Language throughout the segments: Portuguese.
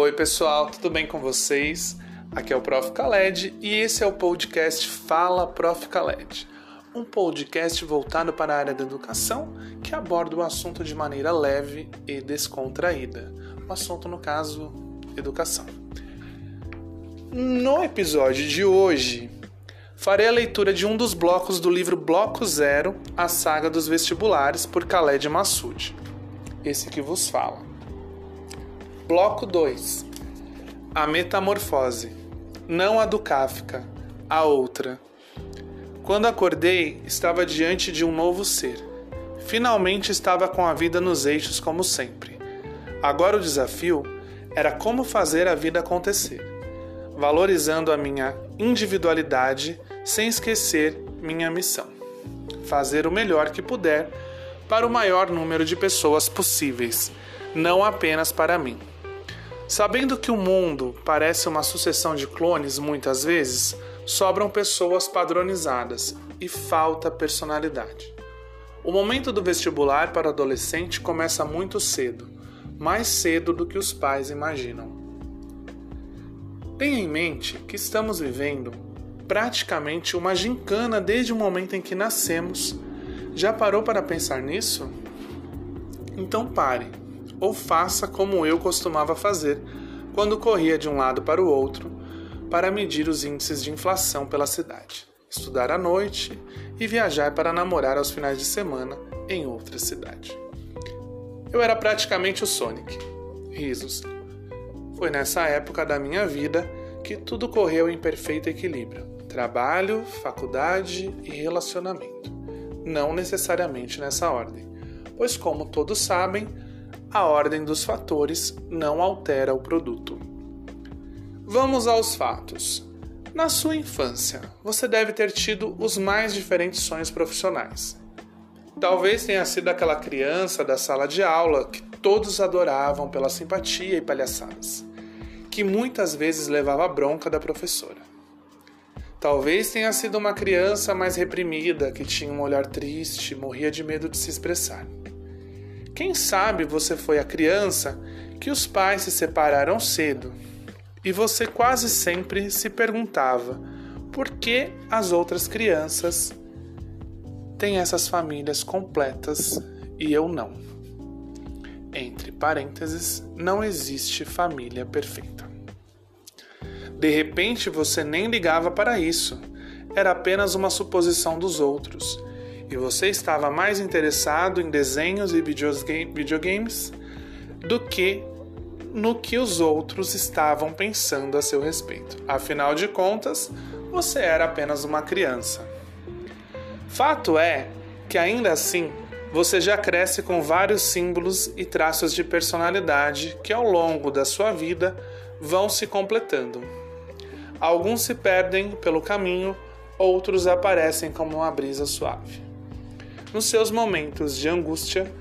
Oi, pessoal, tudo bem com vocês? Aqui é o Prof. Khaled e esse é o podcast Fala Prof. Khaled, um podcast voltado para a área da educação que aborda o assunto de maneira leve e descontraída. O assunto, no caso, educação. No episódio de hoje, farei a leitura de um dos blocos do livro Bloco Zero, A Saga dos Vestibulares, por Khaled Massoud. Esse que vos fala. Bloco 2 A Metamorfose. Não a do Kafka, a outra. Quando acordei, estava diante de um novo ser. Finalmente estava com a vida nos eixos, como sempre. Agora o desafio era como fazer a vida acontecer, valorizando a minha individualidade sem esquecer minha missão. Fazer o melhor que puder para o maior número de pessoas possíveis, não apenas para mim. Sabendo que o mundo parece uma sucessão de clones muitas vezes, sobram pessoas padronizadas e falta personalidade. O momento do vestibular para adolescente começa muito cedo, mais cedo do que os pais imaginam. Tenha em mente que estamos vivendo praticamente uma gincana desde o momento em que nascemos. Já parou para pensar nisso? Então pare ou faça como eu costumava fazer quando corria de um lado para o outro para medir os índices de inflação pela cidade, estudar à noite e viajar para namorar aos finais de semana em outra cidade. Eu era praticamente o Sonic. Risos. Foi nessa época da minha vida que tudo correu em perfeito equilíbrio: trabalho, faculdade e relacionamento. Não necessariamente nessa ordem, pois, como todos sabem, a ordem dos fatores não altera o produto. Vamos aos fatos. Na sua infância, você deve ter tido os mais diferentes sonhos profissionais. Talvez tenha sido aquela criança da sala de aula que todos adoravam pela simpatia e palhaçadas, que muitas vezes levava a bronca da professora. Talvez tenha sido uma criança mais reprimida, que tinha um olhar triste, morria de medo de se expressar. Quem sabe você foi a criança que os pais se separaram cedo e você quase sempre se perguntava por que as outras crianças têm essas famílias completas e eu não. Entre parênteses, não existe família perfeita. De repente você nem ligava para isso, era apenas uma suposição dos outros e você estava mais interessado em desenhos e videogames do que no que os outros estavam pensando a seu respeito. Afinal de contas, você era apenas uma criança. Fato é que ainda assim você já cresce com vários símbolos e traços de personalidade que ao longo da sua vida vão se completando. Alguns se perdem pelo caminho, outros aparecem como uma brisa suave. Nos seus momentos de angústia,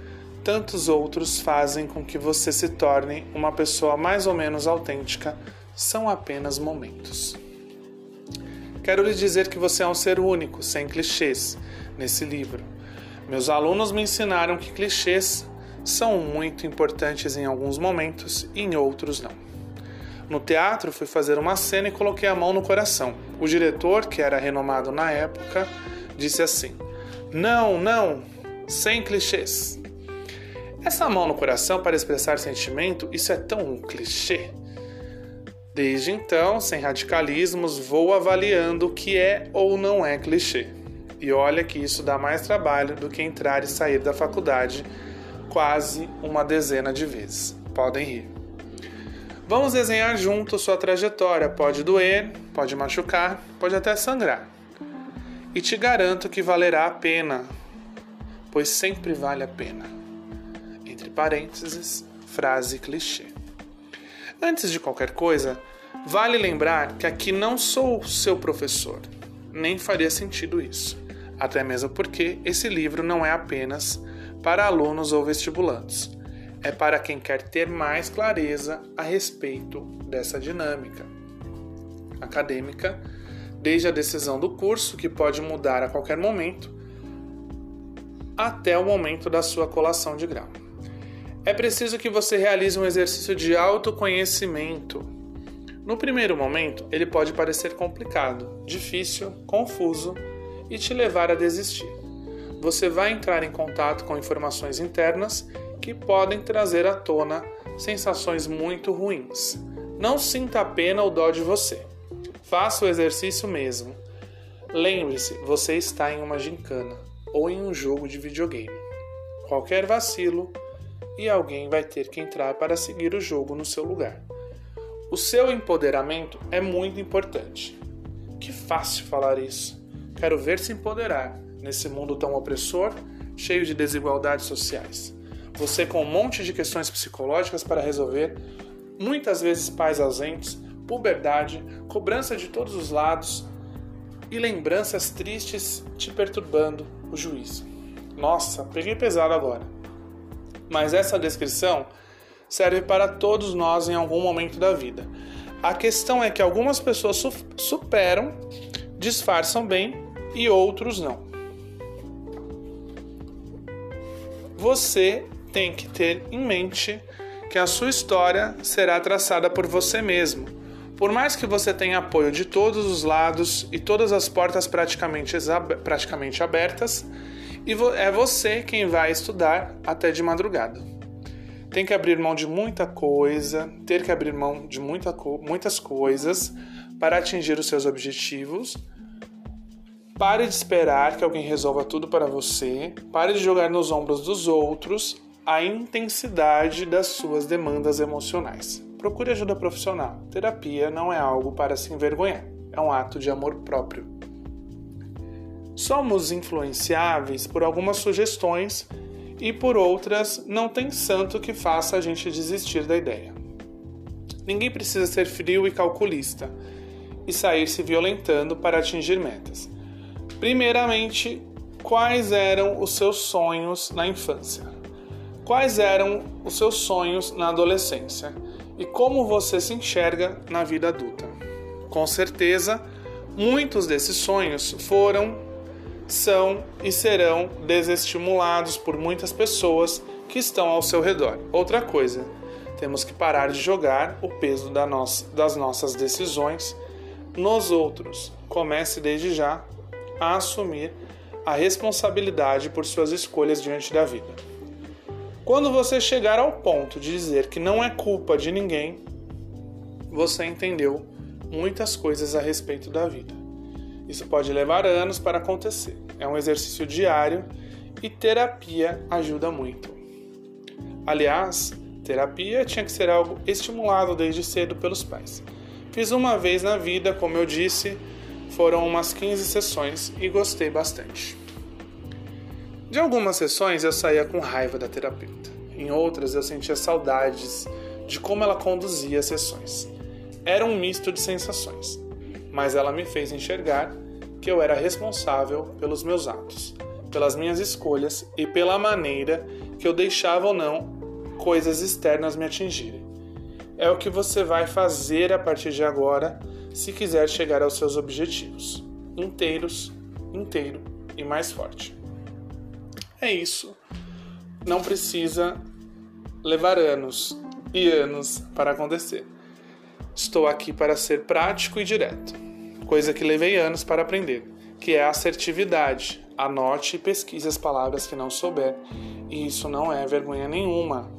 tantos outros fazem com que você se torne uma pessoa mais ou menos autêntica, são apenas momentos. Quero lhe dizer que você é um ser único, sem clichês, nesse livro. Meus alunos me ensinaram que clichês são muito importantes em alguns momentos e em outros não. No teatro, fui fazer uma cena e coloquei a mão no coração. O diretor, que era renomado na época, disse assim: não, não, sem clichês. Essa mão no coração para expressar sentimento, isso é tão um clichê. Desde então, sem radicalismos, vou avaliando o que é ou não é clichê. E olha que isso dá mais trabalho do que entrar e sair da faculdade quase uma dezena de vezes. Podem rir. Vamos desenhar junto sua trajetória. Pode doer, pode machucar, pode até sangrar e te garanto que valerá a pena, pois sempre vale a pena. Entre parênteses, frase clichê. Antes de qualquer coisa, vale lembrar que aqui não sou seu professor, nem faria sentido isso, até mesmo porque esse livro não é apenas para alunos ou vestibulantes, é para quem quer ter mais clareza a respeito dessa dinâmica acadêmica desde a decisão do curso, que pode mudar a qualquer momento, até o momento da sua colação de grau. é preciso que você realize um exercício de autoconhecimento. No primeiro momento, ele pode parecer complicado, difícil, confuso e te levar a desistir. Você vai entrar em contato com informações internas que podem trazer à tona sensações muito ruins. Não sinta a pena ou dó de você. Faça o exercício mesmo. Lembre-se, você está em uma gincana ou em um jogo de videogame. Qualquer vacilo e alguém vai ter que entrar para seguir o jogo no seu lugar. O seu empoderamento é muito importante. Que fácil falar isso. Quero ver se empoderar nesse mundo tão opressor, cheio de desigualdades sociais. Você com um monte de questões psicológicas para resolver, muitas vezes pais ausentes, puberdade, cobrança de todos os lados e lembranças tristes te perturbando o juízo. Nossa, peguei pesado agora. Mas essa descrição serve para todos nós em algum momento da vida. A questão é que algumas pessoas superam, disfarçam bem e outros não. Você tem que ter em mente que a sua história será traçada por você mesmo. Por mais que você tenha apoio de todos os lados e todas as portas praticamente, praticamente abertas, é você quem vai estudar até de madrugada. Tem que abrir mão de muita coisa, ter que abrir mão de muita muitas coisas para atingir os seus objetivos. Pare de esperar que alguém resolva tudo para você. Pare de jogar nos ombros dos outros a intensidade das suas demandas emocionais. Procure ajuda profissional. Terapia não é algo para se envergonhar, é um ato de amor próprio. Somos influenciáveis por algumas sugestões e por outras não tem santo que faça a gente desistir da ideia. Ninguém precisa ser frio e calculista e sair se violentando para atingir metas. Primeiramente, quais eram os seus sonhos na infância? Quais eram os seus sonhos na adolescência? E como você se enxerga na vida adulta? Com certeza, muitos desses sonhos foram são e serão desestimulados por muitas pessoas que estão ao seu redor. Outra coisa, temos que parar de jogar o peso das nossas decisões nos outros. Comece desde já a assumir a responsabilidade por suas escolhas diante da vida. Quando você chegar ao ponto de dizer que não é culpa de ninguém, você entendeu muitas coisas a respeito da vida. Isso pode levar anos para acontecer. É um exercício diário e terapia ajuda muito. Aliás, terapia tinha que ser algo estimulado desde cedo pelos pais. Fiz uma vez na vida, como eu disse, foram umas 15 sessões e gostei bastante. De algumas sessões eu saía com raiva da terapeuta. Em outras eu sentia saudades de como ela conduzia as sessões. Era um misto de sensações mas ela me fez enxergar que eu era responsável pelos meus atos, pelas minhas escolhas e pela maneira que eu deixava ou não coisas externas me atingirem. É o que você vai fazer a partir de agora se quiser chegar aos seus objetivos. Inteiros, inteiro e mais forte. É isso. Não precisa levar anos e anos para acontecer. Estou aqui para ser prático e direto coisa que levei anos para aprender, que é a assertividade. Anote e pesquise as palavras que não souber, e isso não é vergonha nenhuma.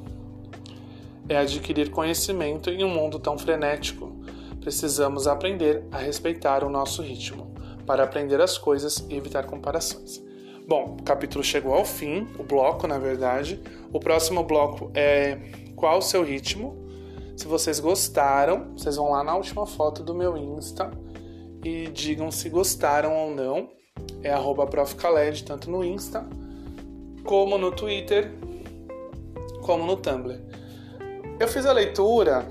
É adquirir conhecimento em um mundo tão frenético. Precisamos aprender a respeitar o nosso ritmo, para aprender as coisas e evitar comparações. Bom, o capítulo chegou ao fim, o bloco, na verdade. O próximo bloco é qual o seu ritmo. Se vocês gostaram, vocês vão lá na última foto do meu Insta e digam se gostaram ou não. É profcaled, tanto no Insta, como no Twitter, como no Tumblr. Eu fiz a leitura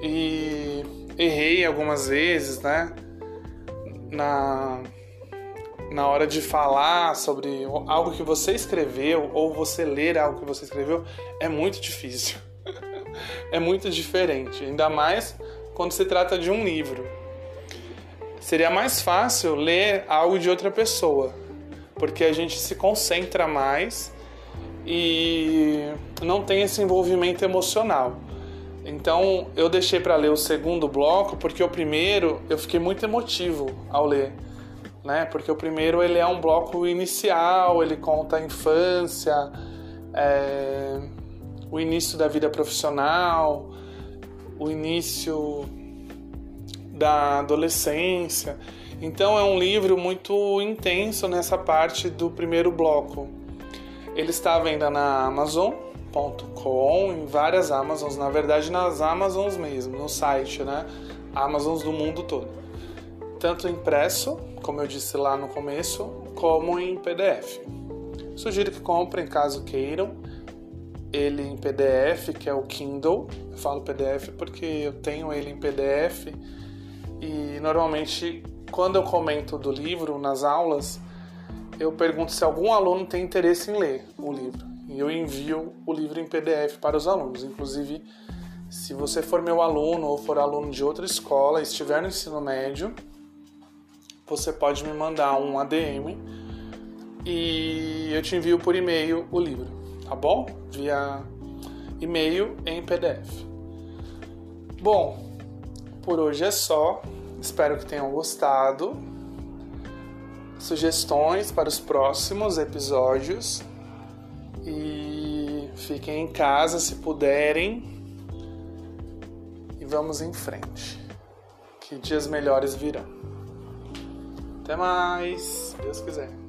e errei algumas vezes, né? Na, na hora de falar sobre algo que você escreveu ou você ler algo que você escreveu é muito difícil. é muito diferente, ainda mais quando se trata de um livro seria mais fácil ler algo de outra pessoa, porque a gente se concentra mais e não tem esse envolvimento emocional. Então eu deixei para ler o segundo bloco porque o primeiro eu fiquei muito emotivo ao ler, né? Porque o primeiro ele é um bloco inicial, ele conta a infância, é, o início da vida profissional, o início da adolescência. Então é um livro muito intenso nessa parte do primeiro bloco. Ele está à venda na Amazon.com, em várias Amazons, na verdade nas Amazons mesmo, no site, né? Amazons do mundo todo. Tanto impresso, como eu disse lá no começo, como em PDF. Sugiro que comprem caso queiram. Ele em PDF, que é o Kindle. Eu falo PDF porque eu tenho ele em PDF e normalmente quando eu comento do livro nas aulas, eu pergunto se algum aluno tem interesse em ler o livro. E eu envio o livro em PDF para os alunos. Inclusive, se você for meu aluno ou for aluno de outra escola, estiver no ensino médio, você pode me mandar um ADM e eu te envio por e-mail o livro, tá bom? Via e-mail em PDF. Bom, por hoje é só. Espero que tenham gostado sugestões para os próximos episódios e fiquem em casa se puderem e vamos em frente. Que dias melhores virão. Até mais, Deus quiser.